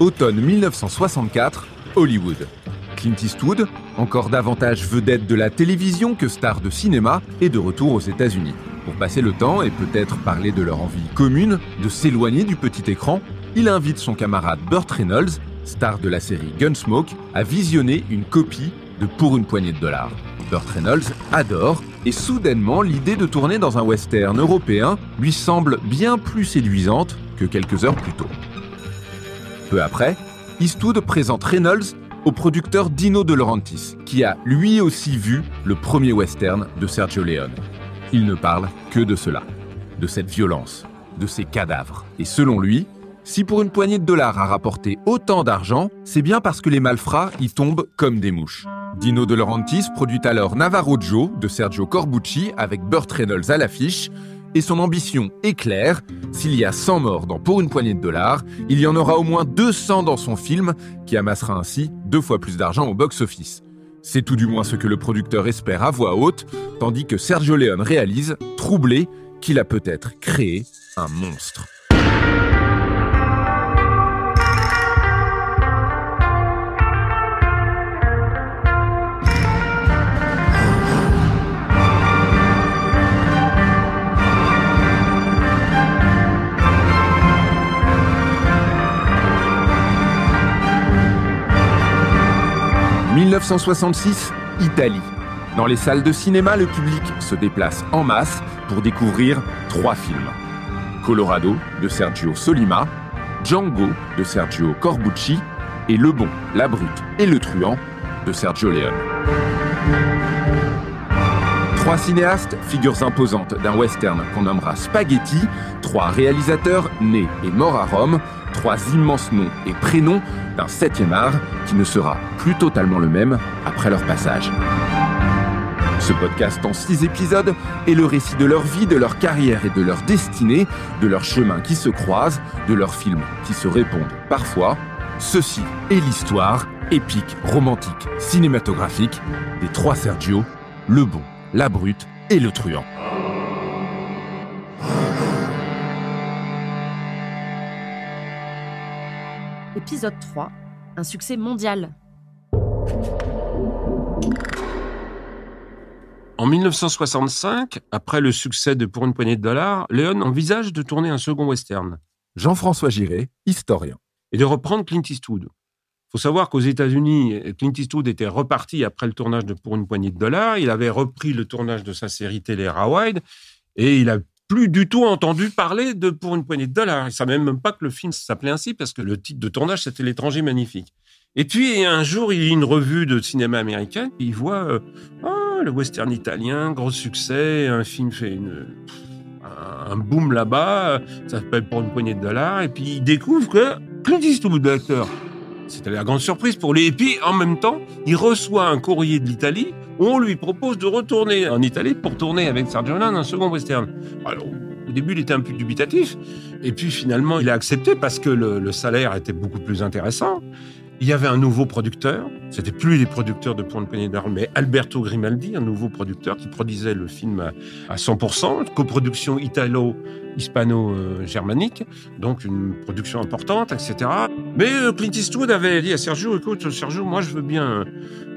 Automne 1964, Hollywood. Clint Eastwood, encore davantage vedette de la télévision que star de cinéma, est de retour aux États-Unis. Pour passer le temps et peut-être parler de leur envie commune de s'éloigner du petit écran, il invite son camarade Burt Reynolds, star de la série Gunsmoke, à visionner une copie de Pour une poignée de dollars. Burt Reynolds adore et soudainement l'idée de tourner dans un western européen lui semble bien plus séduisante que quelques heures plus tôt. Après, Eastwood présente Reynolds au producteur Dino De Laurentiis, qui a lui aussi vu le premier western de Sergio Leone. Il ne parle que de cela, de cette violence, de ces cadavres. Et selon lui, si pour une poignée de dollars a rapporté autant d'argent, c'est bien parce que les malfrats y tombent comme des mouches. Dino De Laurentiis produit alors Navarro Joe de Sergio Corbucci avec Burt Reynolds à l'affiche, et son ambition est claire, s'il y a 100 morts dans Pour une poignée de dollars, il y en aura au moins 200 dans son film, qui amassera ainsi deux fois plus d'argent au box-office. C'est tout du moins ce que le producteur espère à voix haute, tandis que Sergio Leone réalise, troublé, qu'il a peut-être créé un monstre. 1966, Italie. Dans les salles de cinéma, le public se déplace en masse pour découvrir trois films. Colorado de Sergio Solima, Django de Sergio Corbucci et Le Bon, la Brute et le Truand de Sergio Leone. Trois cinéastes, figures imposantes d'un western qu'on nommera Spaghetti, trois réalisateurs nés et morts à Rome, trois immenses noms et prénoms d'un septième art qui ne sera plus totalement le même après leur passage. Ce podcast en six épisodes est le récit de leur vie, de leur carrière et de leur destinée, de leurs chemins qui se croisent, de leurs films qui se répondent parfois. Ceci est l'histoire épique, romantique, cinématographique des trois Sergio, le bon, la brute et le truand. Épisode 3, un succès mondial. En 1965, après le succès de Pour une poignée de dollars, Léon envisage de tourner un second western. Jean-François Giré, historien. Et de reprendre Clint Eastwood. Il faut savoir qu'aux États-Unis, Clint Eastwood était reparti après le tournage de Pour une poignée de dollars. Il avait repris le tournage de sa série télé Rawhide et il a plus du tout entendu parler de Pour une poignée de dollars. Il ne même pas que le film s'appelait ainsi parce que le titre de tournage, c'était L'étranger magnifique. Et puis, un jour, il lit une revue de cinéma américain, il voit euh, oh, le western italien, gros succès, un film fait un boom là-bas, ça s'appelle Pour une poignée de dollars, et puis il découvre que Clint Eastwood, l'acteur, c'était la grande surprise pour lui. Et puis, en même temps, il reçoit un courrier de l'Italie on lui propose de retourner en Italie pour tourner avec Sergio Leone un second western. Alors, au début, il était un peu dubitatif. Et puis, finalement, il a accepté parce que le, le salaire était beaucoup plus intéressant. Il y avait un nouveau producteur. C'était plus les producteurs de Pour une poignée mais Alberto Grimaldi, un nouveau producteur qui produisait le film à 100%, coproduction italo-hispano-germanique, donc une production importante, etc. Mais euh, Clint Eastwood avait dit à Sergio, écoute, Sergio, moi je veux bien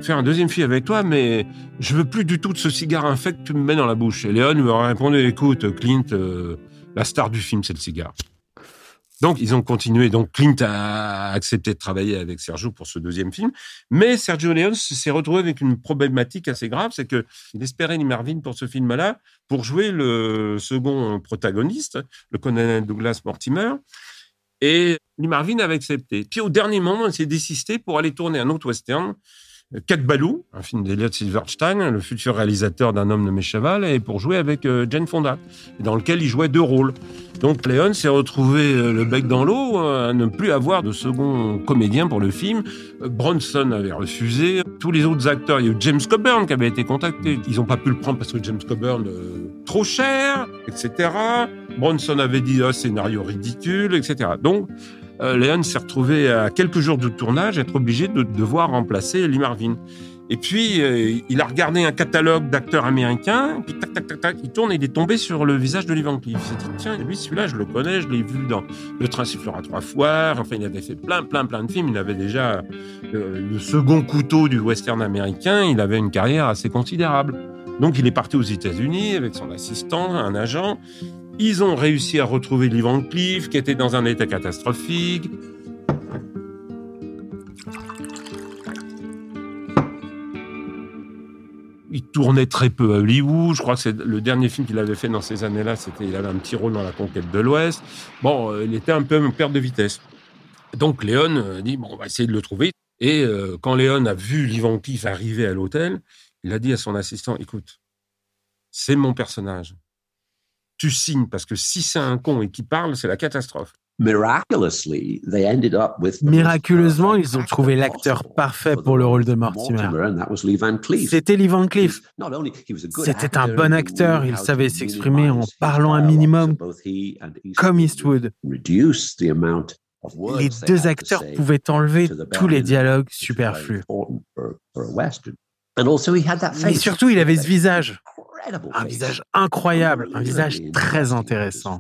faire un deuxième film avec toi, mais je veux plus du tout de ce cigare infect que tu me mets dans la bouche. Et Léon lui a répondu, écoute, Clint, euh, la star du film, c'est le cigare. Donc, ils ont continué. Donc, Clint a accepté de travailler avec Sergio pour ce deuxième film. Mais Sergio Leone s'est retrouvé avec une problématique assez grave, c'est que il espérait Lee Marvin pour ce film-là pour jouer le second protagoniste, le colonel Douglas Mortimer. Et Lee Marvin avait accepté. Puis, au dernier moment, il s'est désisté pour aller tourner un autre western Cat Balou, un film d'Eliot Silverstein, le futur réalisateur d'un homme nommé Cheval, et pour jouer avec euh, Jane Fonda, dans lequel il jouait deux rôles. Donc Léon s'est retrouvé euh, le bec dans l'eau, euh, à ne plus avoir de second comédien pour le film. Bronson avait refusé. Tous les autres acteurs, il y a eu James Coburn qui avait été contacté. Ils n'ont pas pu le prendre parce que James Coburn, trop cher, etc. Bronson avait dit, oh, scénario ridicule, etc. Donc, Léon s'est retrouvé à quelques jours de tournage être obligé de devoir remplacer Lee Marvin. Et puis, euh, il a regardé un catalogue d'acteurs américains, puis tac, tac, tac, tac, il tourne et il est tombé sur le visage de Lee Van Cleef. Il s'est dit, tiens, lui, celui-là, je le connais, je l'ai vu dans Le Train sifflera trois fois. Enfin, il avait fait plein, plein, plein de films. Il avait déjà euh, le second couteau du western américain. Il avait une carrière assez considérable. Donc, il est parti aux États-Unis avec son assistant, un agent. Ils ont réussi à retrouver Lee Van Cleef, qui était dans un état catastrophique. il tournait très peu à Hollywood. Je crois que c'est le dernier film qu'il avait fait dans ces années-là, c'était il avait un petit rôle dans la conquête de l'Ouest. Bon, euh, il était un peu en perte de vitesse. Donc Léon euh, dit bon, on va essayer de le trouver. Et euh, quand Léon a vu Livan Cliff arriver à l'hôtel, il a dit à son assistant écoute, c'est mon personnage. Tu signes parce que si c'est un con et qui parle, c'est la catastrophe. Miraculeusement, ils ont trouvé l'acteur parfait pour le rôle de Mortimer. C'était Lee Van Cleef. C'était un bon acteur, il savait s'exprimer en parlant un minimum, comme Eastwood. Les deux acteurs pouvaient enlever tous les dialogues superflus. Mais surtout, il avait ce visage. Un visage incroyable, un visage très intéressant.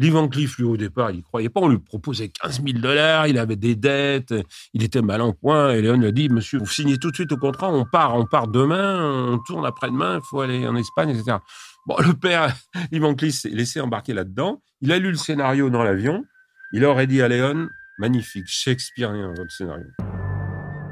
Lee Van Cleef, lui, au départ, il croyait pas. On lui proposait 15 000 dollars, il avait des dettes, il était mal en point. Et Léon lui a dit, monsieur, vous signez tout de suite au contrat, on part, on part demain, on tourne après-demain, il faut aller en Espagne, etc. Bon, le père, Lee Van Cleef s'est laissé embarquer là-dedans. Il a lu le scénario dans l'avion. Il aurait dit à Léon, magnifique, Shakespearean, votre scénario.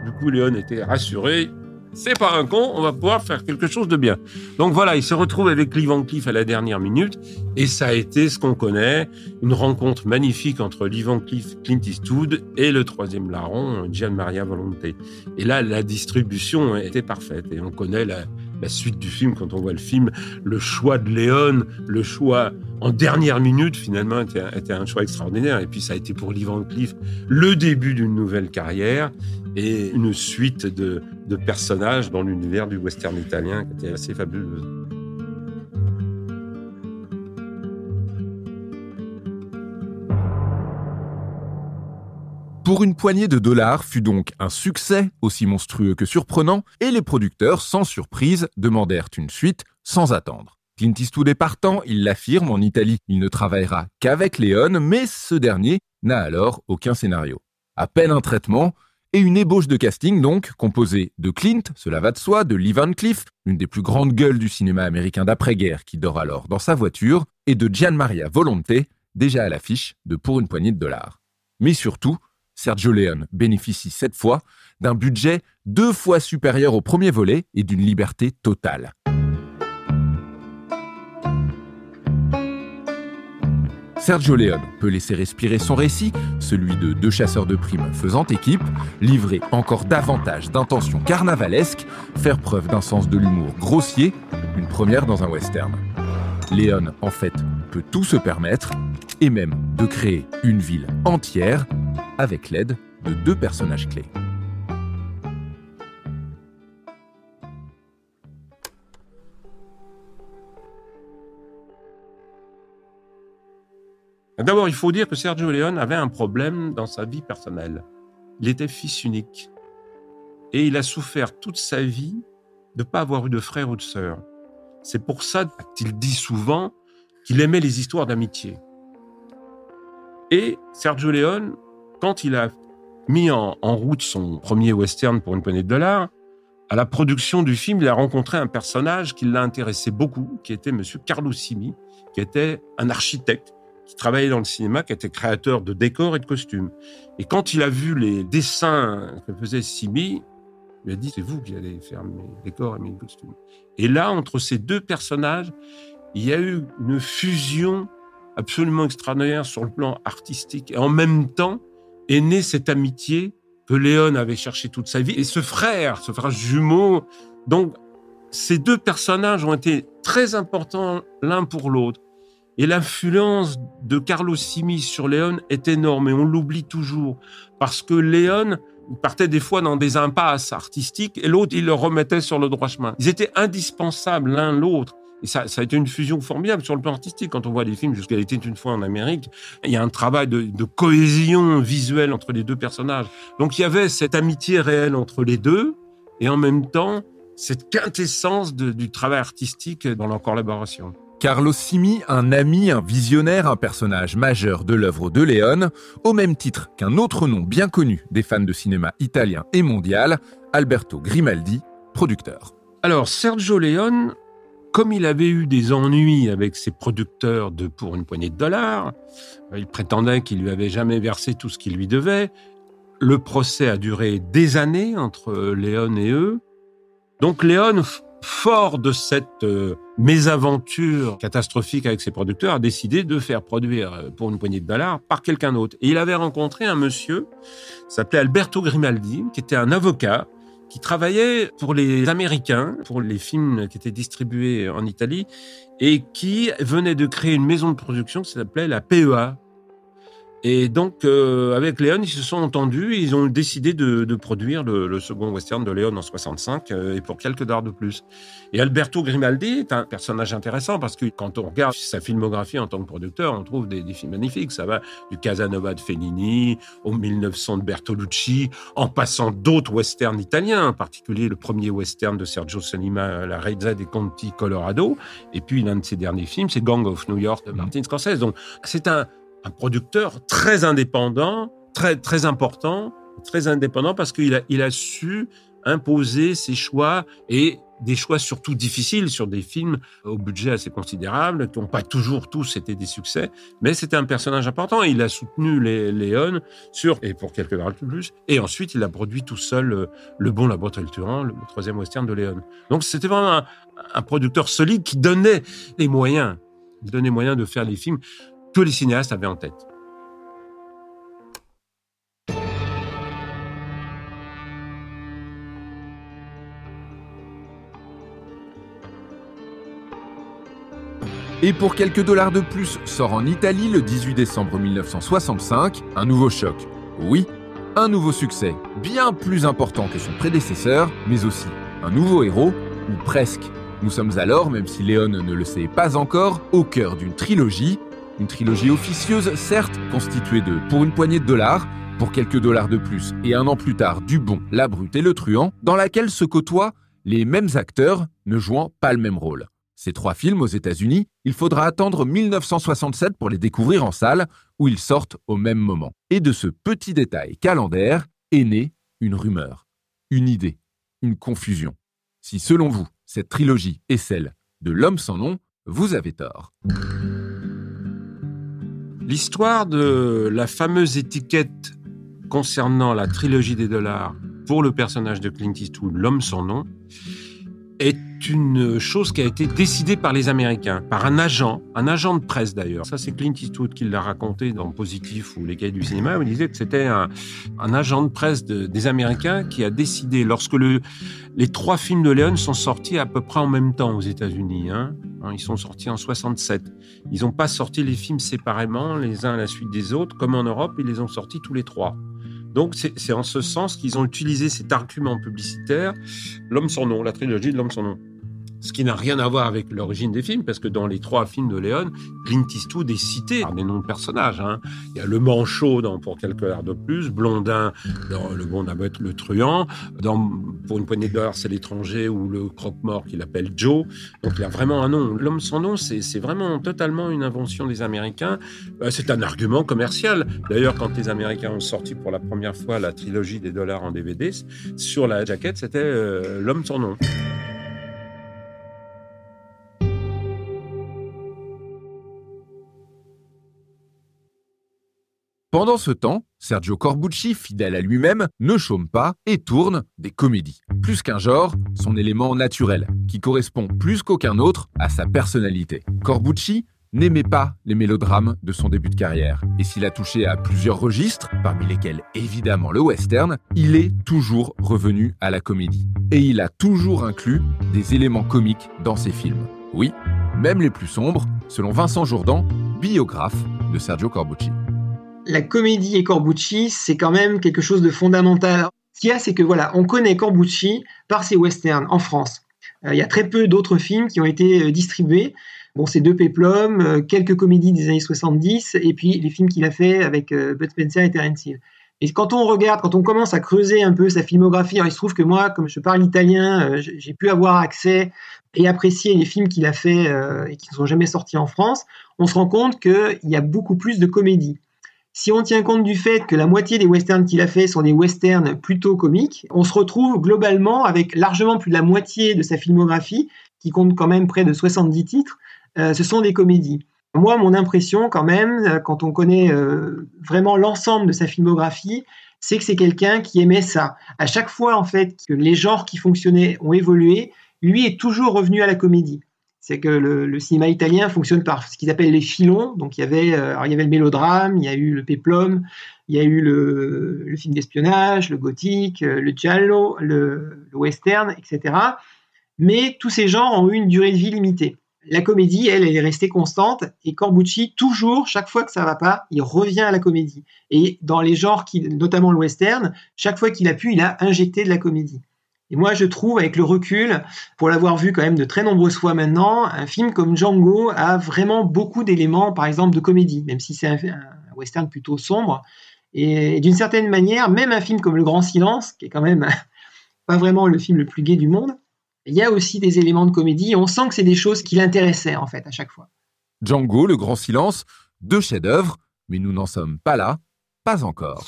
Du coup, Léon était rassuré c'est pas un con, on va pouvoir faire quelque chose de bien. Donc voilà, il se retrouve avec Lee Van Cleef à la dernière minute, et ça a été ce qu'on connaît, une rencontre magnifique entre Lee Van Cleef, Clint Eastwood et le troisième larron, Gian Maria Volonté. Et là, la distribution était parfaite, et on connaît la, la suite du film, quand on voit le film, le choix de Léon, le choix en dernière minute, finalement, était, un choix extraordinaire. Et puis, ça a été pour Lee Van Cleef le début d'une nouvelle carrière et une suite de, de personnages dans l'univers du western italien qui était assez fabuleuse. Pour une poignée de dollars fut donc un succès aussi monstrueux que surprenant, et les producteurs, sans surprise, demandèrent une suite sans attendre. Clint Eastwood est partant, il l'affirme, en Italie, il ne travaillera qu'avec Léon, mais ce dernier n'a alors aucun scénario. À peine un traitement, et une ébauche de casting donc, composée de Clint, cela va de soi, de Lee Van Cleef, une des plus grandes gueules du cinéma américain d'après-guerre qui dort alors dans sa voiture, et de Gian Maria Volonté, déjà à l'affiche de Pour une poignée de dollars. Mais surtout, Sergio Leone bénéficie cette fois d'un budget deux fois supérieur au premier volet et d'une liberté totale. Sergio Leone peut laisser respirer son récit, celui de deux chasseurs de primes faisant équipe, livrer encore davantage d'intentions carnavalesques, faire preuve d'un sens de l'humour grossier, une première dans un western. Leone, en fait, peut tout se permettre, et même de créer une ville entière avec l'aide de deux personnages clés. D'abord, il faut dire que Sergio Leone avait un problème dans sa vie personnelle. Il était fils unique. Et il a souffert toute sa vie de ne pas avoir eu de frère ou de sœur. C'est pour ça qu'il dit souvent qu'il aimait les histoires d'amitié. Et Sergio Leone quand il a mis en, route son premier western pour une poignée de dollars, à la production du film, il a rencontré un personnage qui l'a intéressé beaucoup, qui était Monsieur Carlo Simi, qui était un architecte qui travaillait dans le cinéma, qui était créateur de décors et de costumes. Et quand il a vu les dessins que faisait Simi, il a dit c'est vous qui allez faire mes décors et mes costumes. Et là, entre ces deux personnages, il y a eu une fusion absolument extraordinaire sur le plan artistique et en même temps est née cette amitié que Léon avait cherché toute sa vie. Et ce frère, ce frère jumeau, donc ces deux personnages ont été très importants l'un pour l'autre. Et l'influence de Carlos Simi sur Léon est énorme et on l'oublie toujours parce que Léon partait des fois dans des impasses artistiques et l'autre il le remettait sur le droit chemin. Ils étaient indispensables l'un l'autre. Et ça, ça a été une fusion formidable sur le plan artistique. Quand on voit les films jusqu'à était une fois en Amérique, il y a un travail de, de, cohésion visuelle entre les deux personnages. Donc il y avait cette amitié réelle entre les deux. et en même temps cette quintessence du travail artistique dans leur collaboration. Carlos Simi, un ami, un visionnaire, un personnage majeur de l'œuvre de Léon, au même titre qu'un autre nom bien connu des fans de cinéma italien et mondial, Alberto Grimaldi, producteur. Alors, Sergio Leone, comme il avait eu des ennuis avec ses producteurs de pour une poignée de dollars, il prétendait qu'il lui avait jamais versé tout ce qu'il lui devait. Le procès a duré des années entre Léon et eux. Donc Léon fort de cette euh, mésaventure catastrophique avec ses producteurs, a décidé de faire produire euh, pour une poignée de dollars par quelqu'un d'autre. Et il avait rencontré un monsieur, s'appelait Alberto Grimaldi, qui était un avocat, qui travaillait pour les Américains, pour les films qui étaient distribués en Italie, et qui venait de créer une maison de production qui s'appelait la PEA, et donc, euh, avec Léon, ils se sont entendus ils ont décidé de, produire le, second western de Léon en 65 euh, et pour quelques dollars de plus. Et Alberto Grimaldi est un personnage intéressant parce que quand on regarde sa filmographie en tant que producteur, on trouve des, des films magnifiques. Ça va du Casanova de Fellini au 1900 de Bertolucci, en passant d'autres westerns italiens, en particulier le premier western de Sergio Solima, La Reza dei Conti Colorado. Et puis l'un de ses derniers films, c'est Gang of New York de Martin Scorsese. Donc c'est un un producteur très indépendant, très, très important, très indépendant parce qu'il a, il a su imposer ses choix et des choix surtout difficiles sur des films au budget assez considérable, qui n'ont pas toujours tous été des succès, mais c'était un personnage important. Il a soutenu les Léon sur, et pour quelques dollars de plus, et ensuite il a produit tout seul euh, Le Bon, la Boîte et le Turan, le troisième western de Léon. Donc c'était vraiment un, producteur solide qui donnait les moyens, donnait moyens de faire les films que les cinéastes avaient en tête. Et pour quelques dollars de plus, sort en Italie le 18 décembre 1965 un nouveau choc. Oui, un nouveau succès, bien plus important que son prédécesseur, mais aussi un nouveau héros, ou presque. Nous sommes alors, même si Léon ne le sait pas encore, au cœur d'une trilogie une trilogie officieuse, certes, constituée de Pour une poignée de dollars, pour quelques dollars de plus, et un an plus tard Du Bon, La Brute et Le Truand, dans laquelle se côtoient les mêmes acteurs ne jouant pas le même rôle. Ces trois films aux États-Unis, il faudra attendre 1967 pour les découvrir en salle, où ils sortent au même moment. Et de ce petit détail calendaire est née une rumeur, une idée, une confusion. Si selon vous, cette trilogie est celle de L'homme sans nom, vous avez tort. L'histoire de la fameuse étiquette concernant la trilogie des dollars pour le personnage de Clint Eastwood, l'homme sans nom, est une chose qui a été décidée par les Américains, par un agent, un agent de presse d'ailleurs. Ça, c'est Clint Eastwood qui l'a raconté dans Positif ou Les Cahiers du cinéma, où il disait que c'était un, agent de presse de, des Américains qui a décidé, lorsque le, les trois films de Léon sont sortis à peu près en même temps aux États-Unis, hein, hein ils sont sortis en 67. Ils n'ont pas sorti les films séparément, les uns à la suite des autres, comme en Europe, ils les ont sortis tous les trois. Donc c'est en ce sens qu'ils ont utilisé cet argument publicitaire, L'homme sans nom, la trilogie de L'homme sans nom. Ce qui n'a rien à voir avec l'origine des films, parce que dans les trois films de Léon, Clint Eastwood est cité par des noms de personnages. Hein. Il y a le manchot dans Pour quelques heures de plus, Blondin dans Le Bon être le truand, dans Pour une poignée d'heures, c'est l'étranger ou le croque-mort qu'il appelle Joe. Donc il y a vraiment un nom. L'homme sans nom, c'est vraiment totalement une invention des Américains. Euh, c'est un argument commercial. D'ailleurs, quand les Américains ont sorti pour la première fois la trilogie des dollars en DVD, sur la jaquette, c'était euh, L'homme sans nom. Pendant ce temps, Sergio Corbucci, fidèle à lui-même, ne chôme pas et tourne des comédies. Plus qu'un genre, son élément naturel, qui correspond plus qu'aucun autre à sa personnalité. Corbucci n'aimait pas les mélodrames de son début de carrière. Et s'il a touché à plusieurs registres, parmi lesquels évidemment le western, il est toujours revenu à la comédie. Et il a toujours inclus des éléments comiques dans ses films. Oui, même les plus sombres, selon Vincent Jourdan, biographe de Sergio Corbucci la comédie et Corbucci, c'est quand même quelque chose de fondamental. Ce qu'il y a, c'est que voilà, on connaît Corbucci par ses westerns en France. Euh, il y a très peu d'autres films qui ont été euh, distribués. Bon, c'est deux péplums, euh, quelques comédies des années 70, et puis les films qu'il a fait avec Bud Spencer et Terence Hill. Et quand on regarde, quand on commence à creuser un peu sa filmographie, il se trouve que moi, comme je parle italien, j'ai pu avoir accès et apprécier les films qu'il a fait et qui ne sont jamais sortis en France, on se rend compte qu'il y a beaucoup plus de comédie. Si on tient compte du fait que la moitié des westerns qu'il a fait sont des westerns plutôt comiques, on se retrouve globalement avec largement plus de la moitié de sa filmographie, qui compte quand même près de 70 titres, euh, ce sont des comédies. Moi, mon impression quand même, euh, quand on connaît euh, vraiment l'ensemble de sa filmographie, c'est que c'est quelqu'un qui aimait ça. À chaque fois, en fait, que les genres qui fonctionnaient ont évolué, lui est toujours revenu à la comédie. C'est que le, cinéma italien fonctionne par ce qu'ils appellent les filons. Donc il y avait, alors, il y avait le mélodrame, il y a eu le peplum, il y a eu le, film d'espionnage, le gothique, le giallo, le, le, western, etc. Mais tous ces genres ont eu une durée de vie limitée la comédie, elle, elle est restée constante. Et Corbucci, toujours, chaque fois que ça va pas, il revient à la comédie. Et dans les genres, qui, notamment le western, chaque fois qu'il a pu, il a injecté de la comédie. Et moi, je trouve, avec le recul, pour l'avoir vu quand même de très nombreuses fois maintenant, un film comme Django a vraiment beaucoup d'éléments, par exemple, de comédie, même si c'est un, western plutôt sombre. Et, d'une certaine manière, même un film comme Le Grand Silence, qui est quand même pas vraiment le film le plus gai du monde, il y a aussi des éléments de comédie. On sent que c'est des choses qui l'intéressaient en fait à chaque fois. Django, Le Grand Silence, deux chefs-d'œuvre, mais nous n'en sommes pas là, pas encore.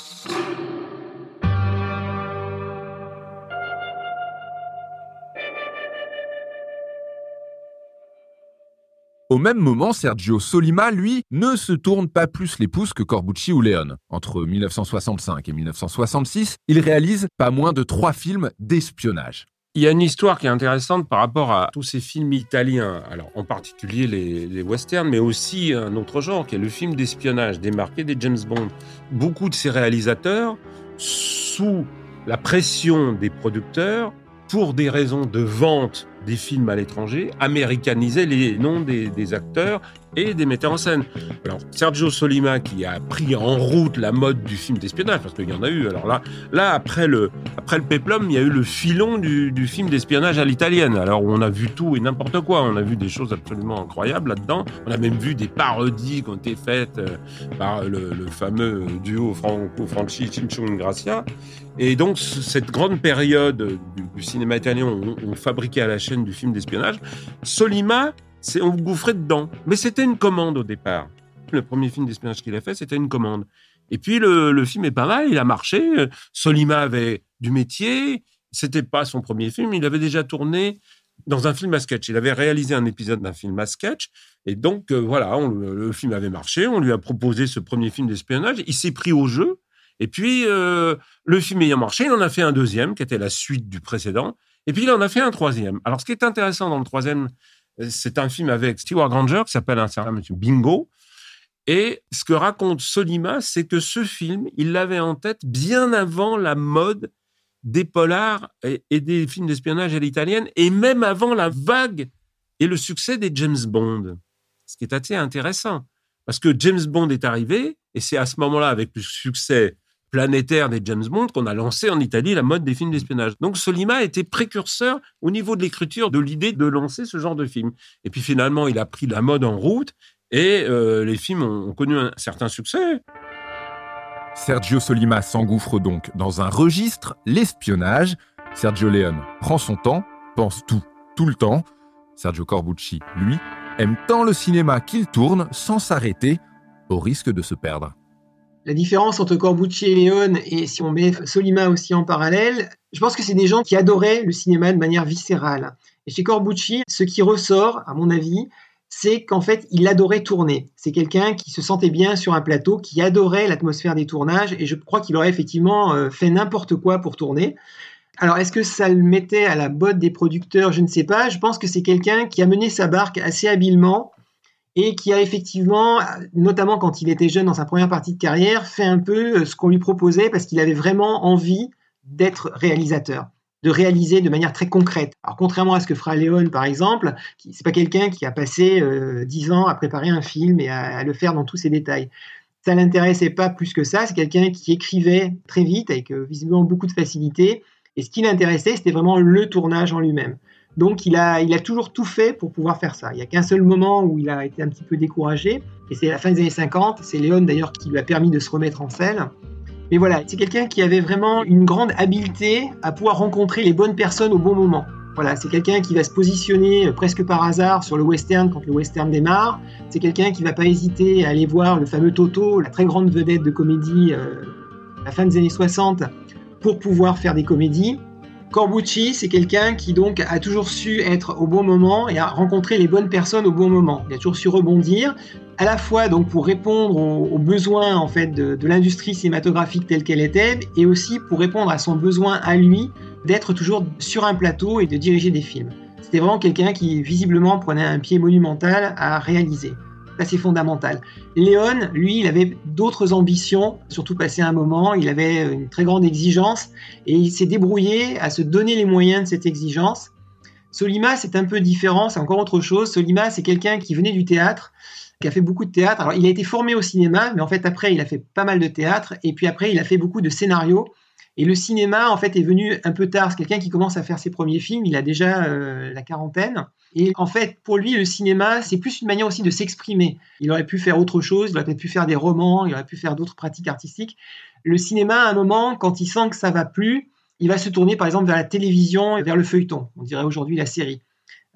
Au même moment, Sergio Solima, lui, ne se tourne pas plus les pouces que Corbucci ou Leone. Entre 1965 et 1966, il réalise pas moins de trois films d'espionnage. Il y a une histoire qui est intéressante par rapport à tous ces films italiens, alors en particulier les, westerns, mais aussi un autre genre qui est le film d'espionnage démarqué des James Bond. Beaucoup de ces réalisateurs, sous la pression des producteurs, pour des raisons de vente des films à l'étranger, américaniser les noms des, acteurs et des metteurs en scène. Alors, Sergio Solima, qui a pris en route la mode du film d'espionnage, parce qu'il y en a eu. Alors là, là après le, après le Peplum, il y a eu le filon du, film d'espionnage à l'italienne. Alors, on a vu tout et n'importe quoi. On a vu des choses absolument incroyables là-dedans. On a même vu des parodies qui ont été faites euh, par le, fameux duo Franco-Franchi Cincio Gracia. Et donc, cette grande période du, cinéma italien, on, on fabriquait à la du film d'espionnage. Solima, c'est on gouffrait dedans. Mais c'était une commande au départ. Le premier film d'espionnage qu'il a fait, c'était une commande. Et puis le, film est pas mal, il a marché. Solima avait du métier. C'était pas son premier film. Il avait déjà tourné dans un film à sketch. Il avait réalisé un épisode d'un film à sketch. Et donc, euh, voilà, le film avait marché. On lui a proposé ce premier film d'espionnage. Il s'est pris au jeu. Et puis, euh, le film ayant marché, il en a fait un deuxième, qui était la suite du précédent. Et puis, il en a fait un troisième. Alors, ce qui est intéressant dans le troisième, c'est un film avec Stewart Granger qui s'appelle Un certain monsieur Bingo. Et ce que raconte Solima, c'est que ce film, il l'avait en tête bien avant la mode des polars et, des films d'espionnage à l'italienne, et même avant la vague et le succès des James Bond. Ce qui est assez intéressant. Parce que James Bond est arrivé, et c'est à ce moment-là, avec le succès planétaire des James Bond qu'on a lancé en Italie la mode des films d'espionnage. Donc Solima était précurseur au niveau de l'écriture de l'idée de lancer ce genre de film. Et puis finalement, il a pris la mode en route et euh, les films ont connu un certain succès. Sergio Solima s'engouffre donc dans un registre, l'espionnage. Sergio Leone prend son temps, pense tout, tout le temps. Sergio Corbucci, lui, aime tant le cinéma qu'il tourne sans s'arrêter, au risque de se perdre. La différence entre Corbucci et Léon, et si on met Solima aussi en parallèle, je pense que c'est des gens qui adoraient le cinéma de manière viscérale. Et chez Corbucci, ce qui ressort, à mon avis, c'est qu'en fait, il adorait tourner. C'est quelqu'un qui se sentait bien sur un plateau, qui adorait l'atmosphère des tournages, et je crois qu'il aurait effectivement euh, fait n'importe quoi pour tourner. Alors, est-ce que ça le mettait à la botte des producteurs? Je ne sais pas. Je pense que c'est quelqu'un qui a mené sa barque assez habilement et qui a effectivement, notamment quand il était jeune dans sa première partie de carrière, fait un peu euh, ce qu'on lui proposait parce qu'il avait vraiment envie d'être réalisateur, de réaliser de manière très concrète. Alors contrairement à ce que fera Léon par exemple, c'est pas quelqu'un qui a passé euh, dix ans à préparer un film et à, le faire dans tous ses détails. Ça l'intéressait pas plus que ça. C'est quelqu'un qui écrivait très vite avec euh, visiblement beaucoup de facilité. Et ce qui l'intéressait, c'était vraiment le tournage en lui-même. Donc il a, il a toujours tout fait pour pouvoir faire ça. Il n'y a qu'un seul moment où il a été un petit peu découragé, et c'est la fin des années 50. C'est Léon d'ailleurs qui lui a permis de se remettre en selle. Mais voilà, c'est quelqu'un qui avait vraiment une grande habileté à pouvoir rencontrer les bonnes personnes au bon moment. Voilà, c'est quelqu'un qui va se positionner euh, presque par hasard sur le western quand le western démarre. C'est quelqu'un qui va pas hésiter à aller voir le fameux Toto, la très grande vedette de comédie euh, à la fin des années 60, pour pouvoir faire des comédies. Corbucci, c'est quelqu'un qui donc a toujours su être au bon moment et a rencontré les bonnes personnes au bon moment. Il a toujours su rebondir, à la fois donc pour répondre aux, besoins en fait de, de l'industrie cinématographique telle qu'elle était, et aussi pour répondre à son besoin à lui d'être toujours sur un plateau et de diriger des films. C'était vraiment quelqu'un qui visiblement prenait un pied monumental à réaliser c'est fondamental. Léon, lui, il avait d'autres ambitions, surtout passé un moment, il avait une très grande exigence et il s'est débrouillé à se donner les moyens de cette exigence. Solima, c'est un peu différent, c'est encore autre chose. Solima, c'est quelqu'un qui venait du théâtre, qui a fait beaucoup de théâtre. Alors, il a été formé au cinéma, mais en fait, après, il a fait pas mal de théâtre et puis après, il a fait beaucoup de scénarios. Et le cinéma, en fait, est venu un peu tard. C'est quelqu'un qui commence à faire ses premiers films, il a déjà euh, la quarantaine. Et en fait, pour lui, le cinéma, c'est plus une manière aussi de s'exprimer. Il aurait pu faire autre chose, il aurait peut-être pu faire des romans, il aurait pu faire d'autres pratiques artistiques. Le cinéma, à un moment, quand il sent que ça va plus, il va se tourner par exemple vers la télévision et vers le feuilleton, on dirait aujourd'hui la série.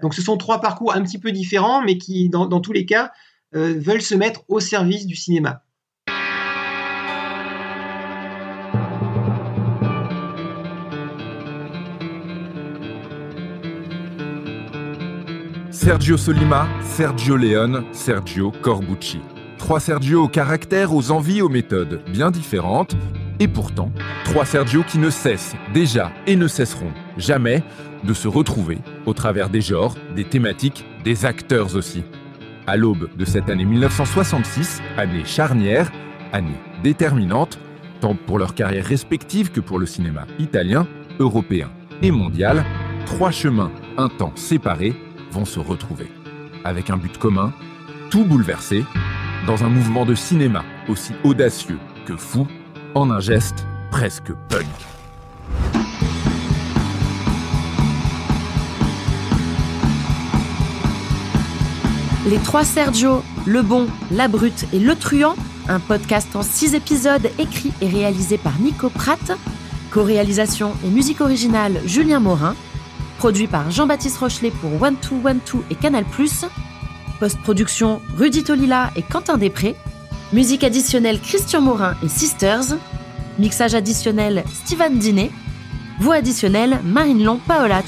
Donc ce sont trois parcours un petit peu différents, mais qui, dans, tous les cas, euh, veulent se mettre au service du cinéma. Sergio Solima, Sergio Leone, Sergio Corbucci. Trois Sergio au caractère, aux envies, aux méthodes bien différentes, et pourtant, trois Sergio qui ne cessent déjà et ne cesseront jamais de se retrouver au travers des genres, des thématiques, des acteurs aussi. À l'aube de cette année 1966, année charnière, année déterminante, tant pour leur carrière respective que pour le cinéma italien, européen et mondial, trois chemins, un temps séparés, se retrouver. Avec un but commun, tout bouleversé, dans un mouvement de cinéma aussi audacieux que fou, en un geste presque punk. Les trois Sergio, le bon, la brute et le truand, un podcast en six épisodes écrit et réalisé par Nico Pratt, co-réalisation et musique originale Julien Morin, produit par Jean-Baptiste Rochelet pour One Two One Two et Canal+. Post-production Rudy Tolila et Quentin Després. Musique additionnelle Christian Morin et Sisters. Mixage additionnel Steven Dinet. Voix additionnelle Marine Long Paolach.